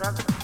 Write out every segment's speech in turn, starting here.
struggle.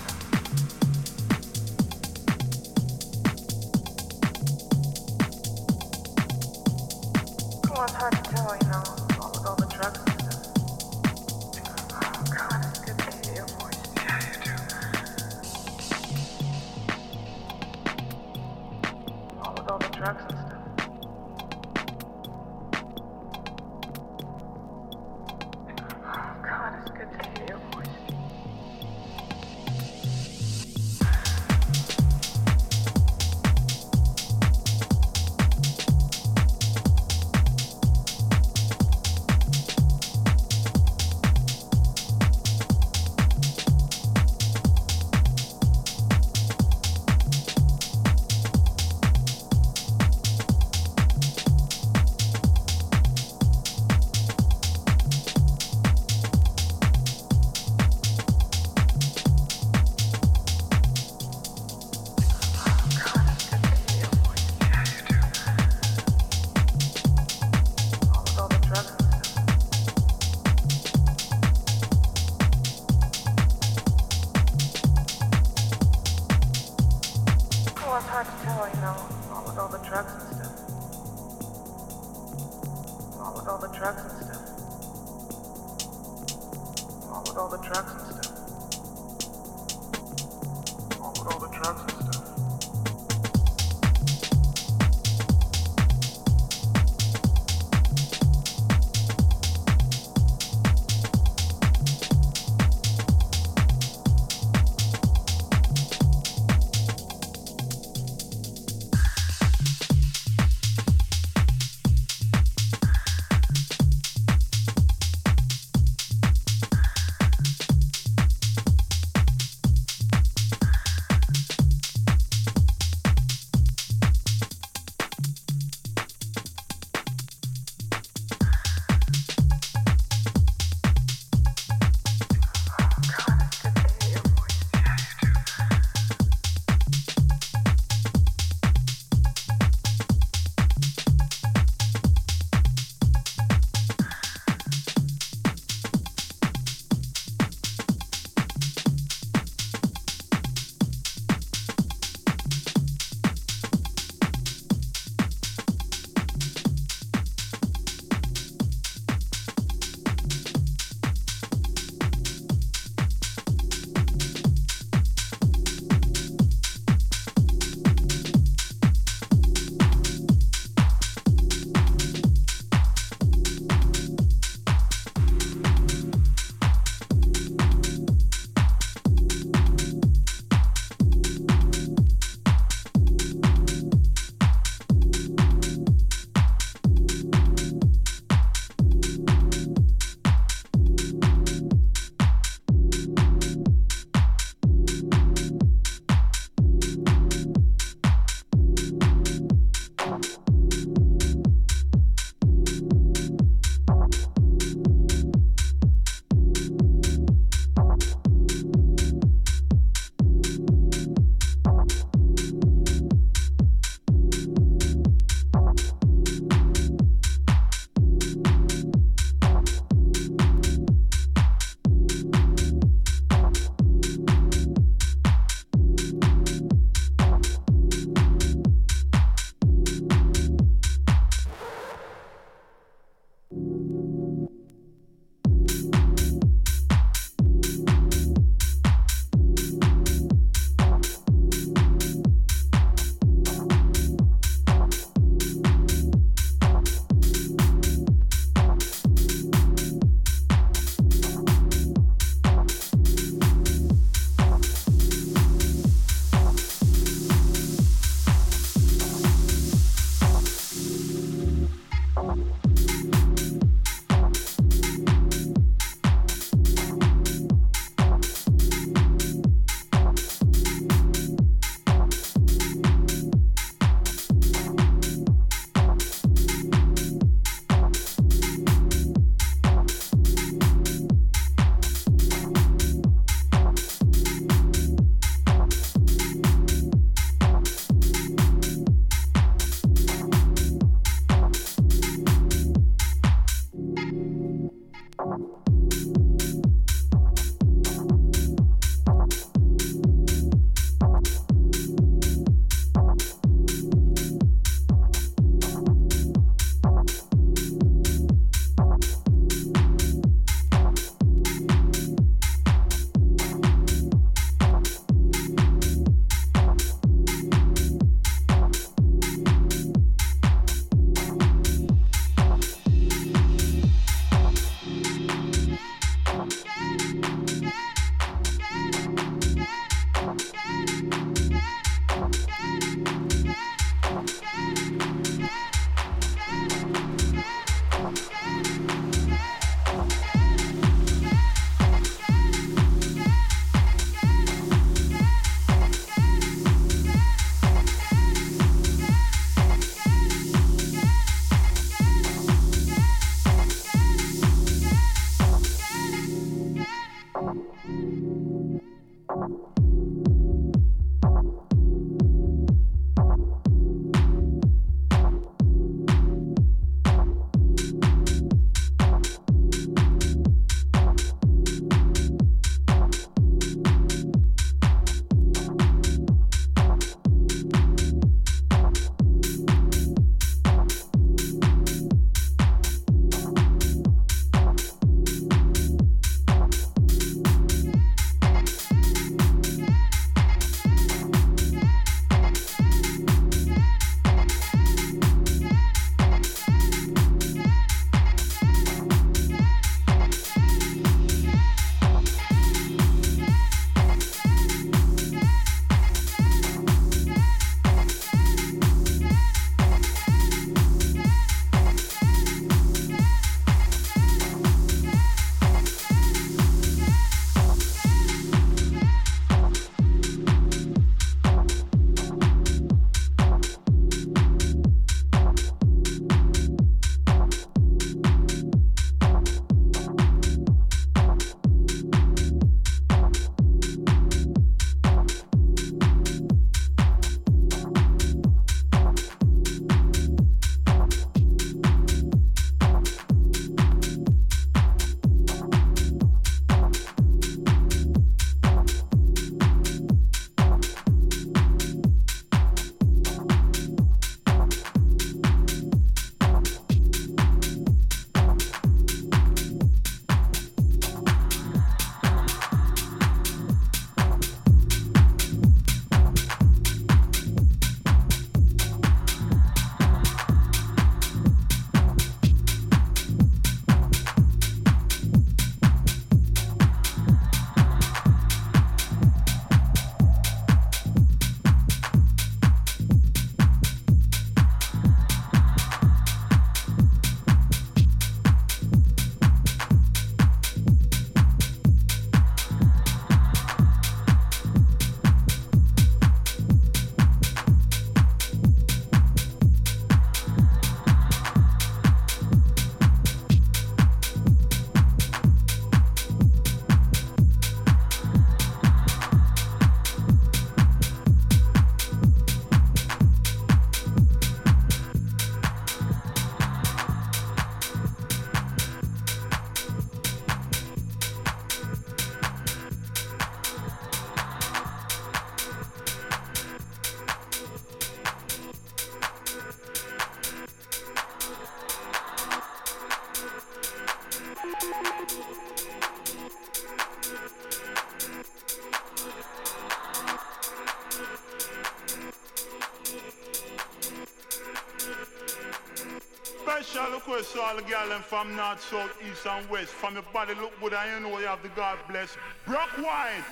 All the girls from north, south, east and west. From your body look good I you know you have the God bless. Brock wine.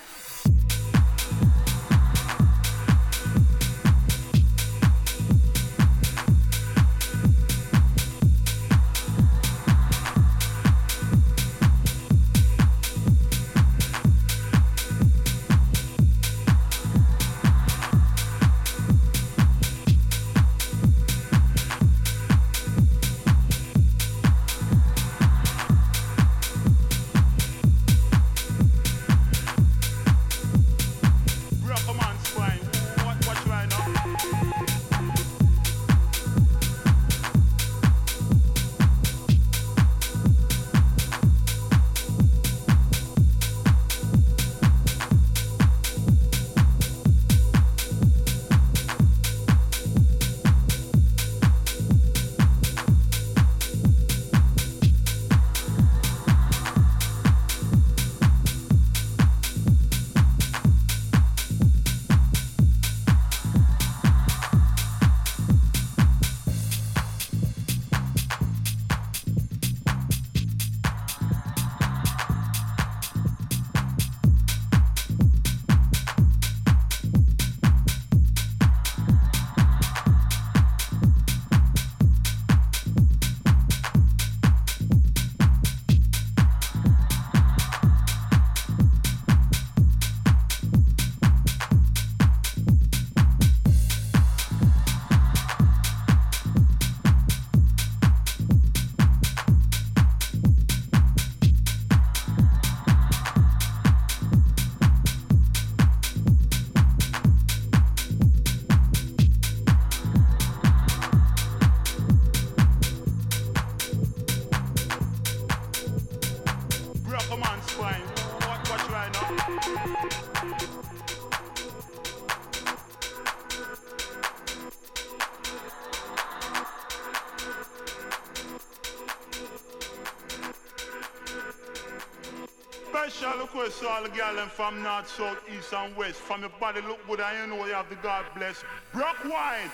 All the them from north, south, east and west. From your body look good and you know you have the God bless. Brock wine.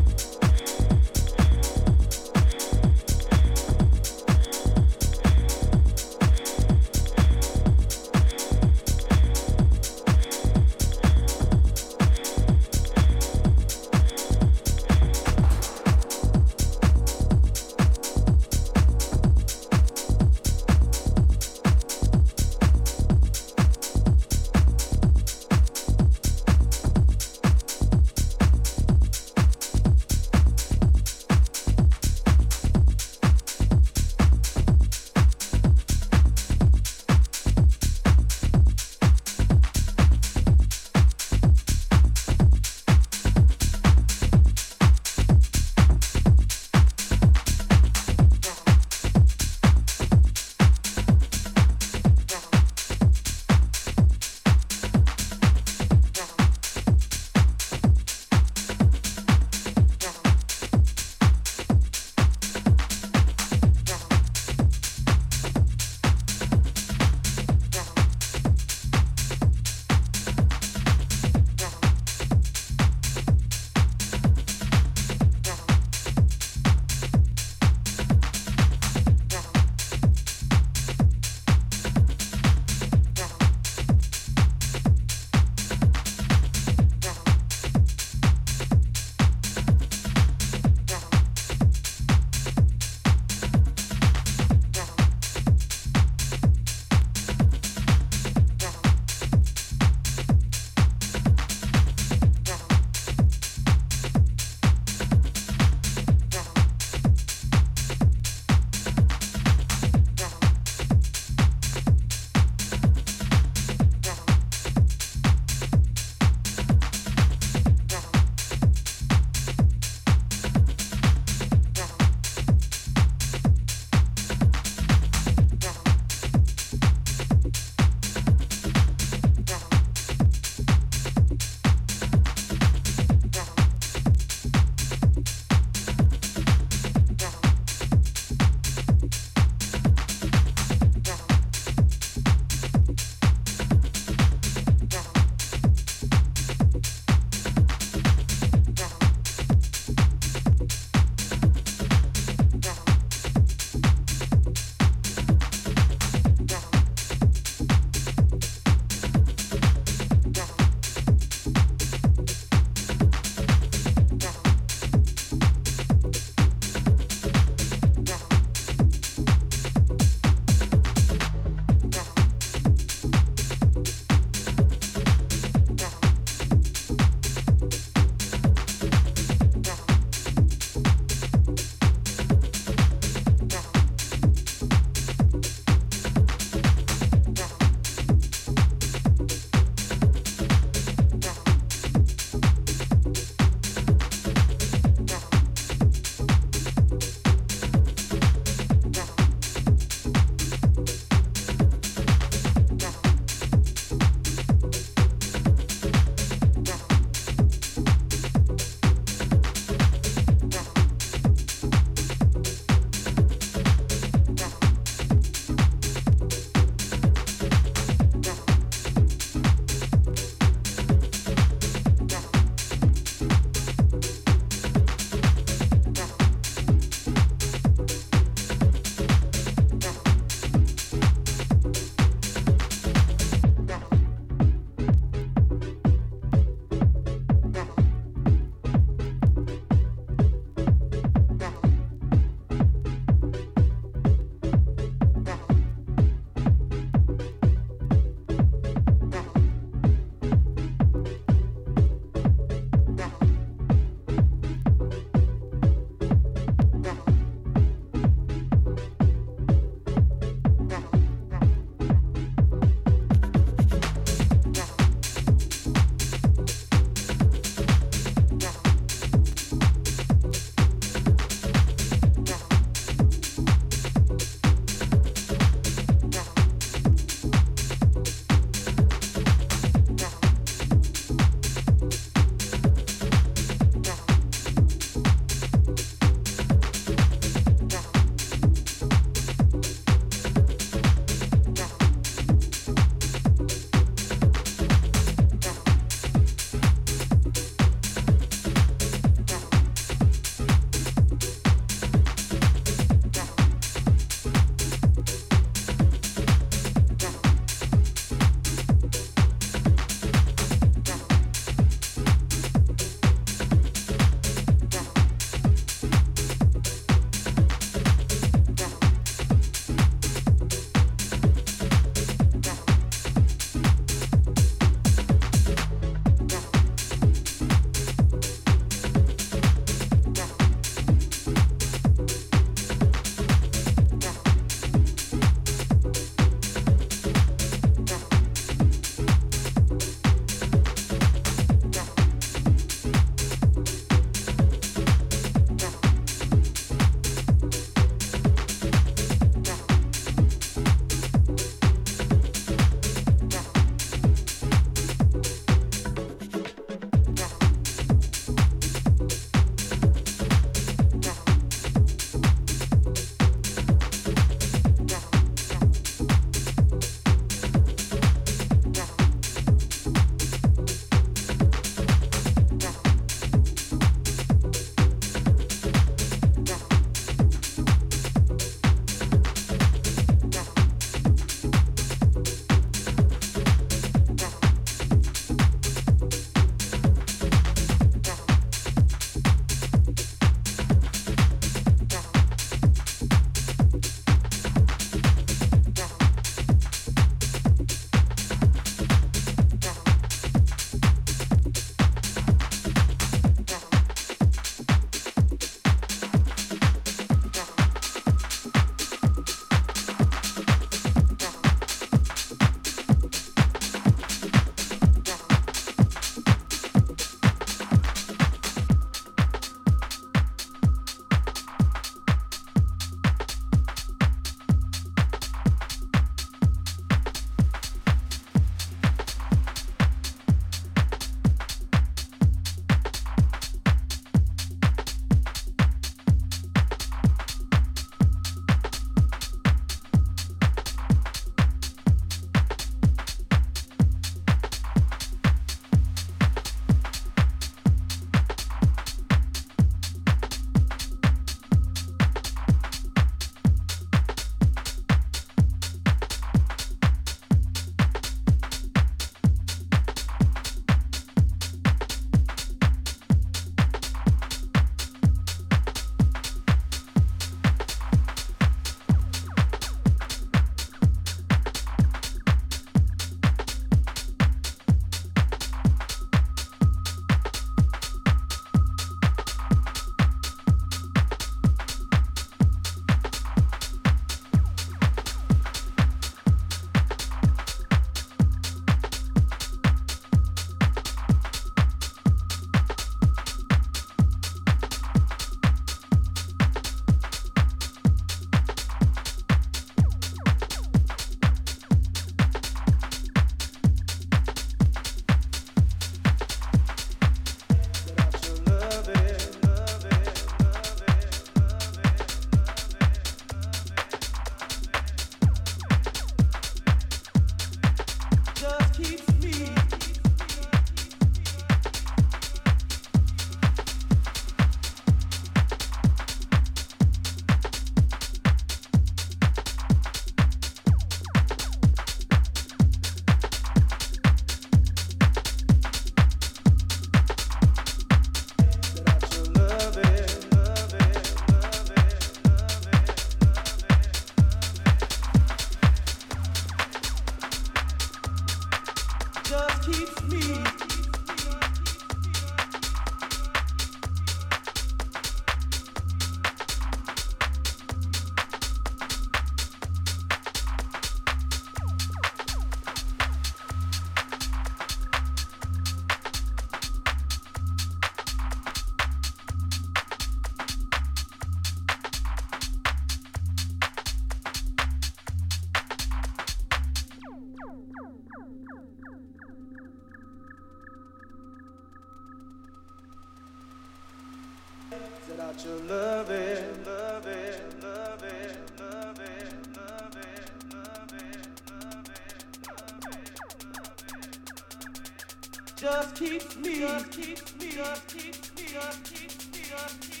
Keeps me, just keeps me, just keeps me, just keeps me, keeps me.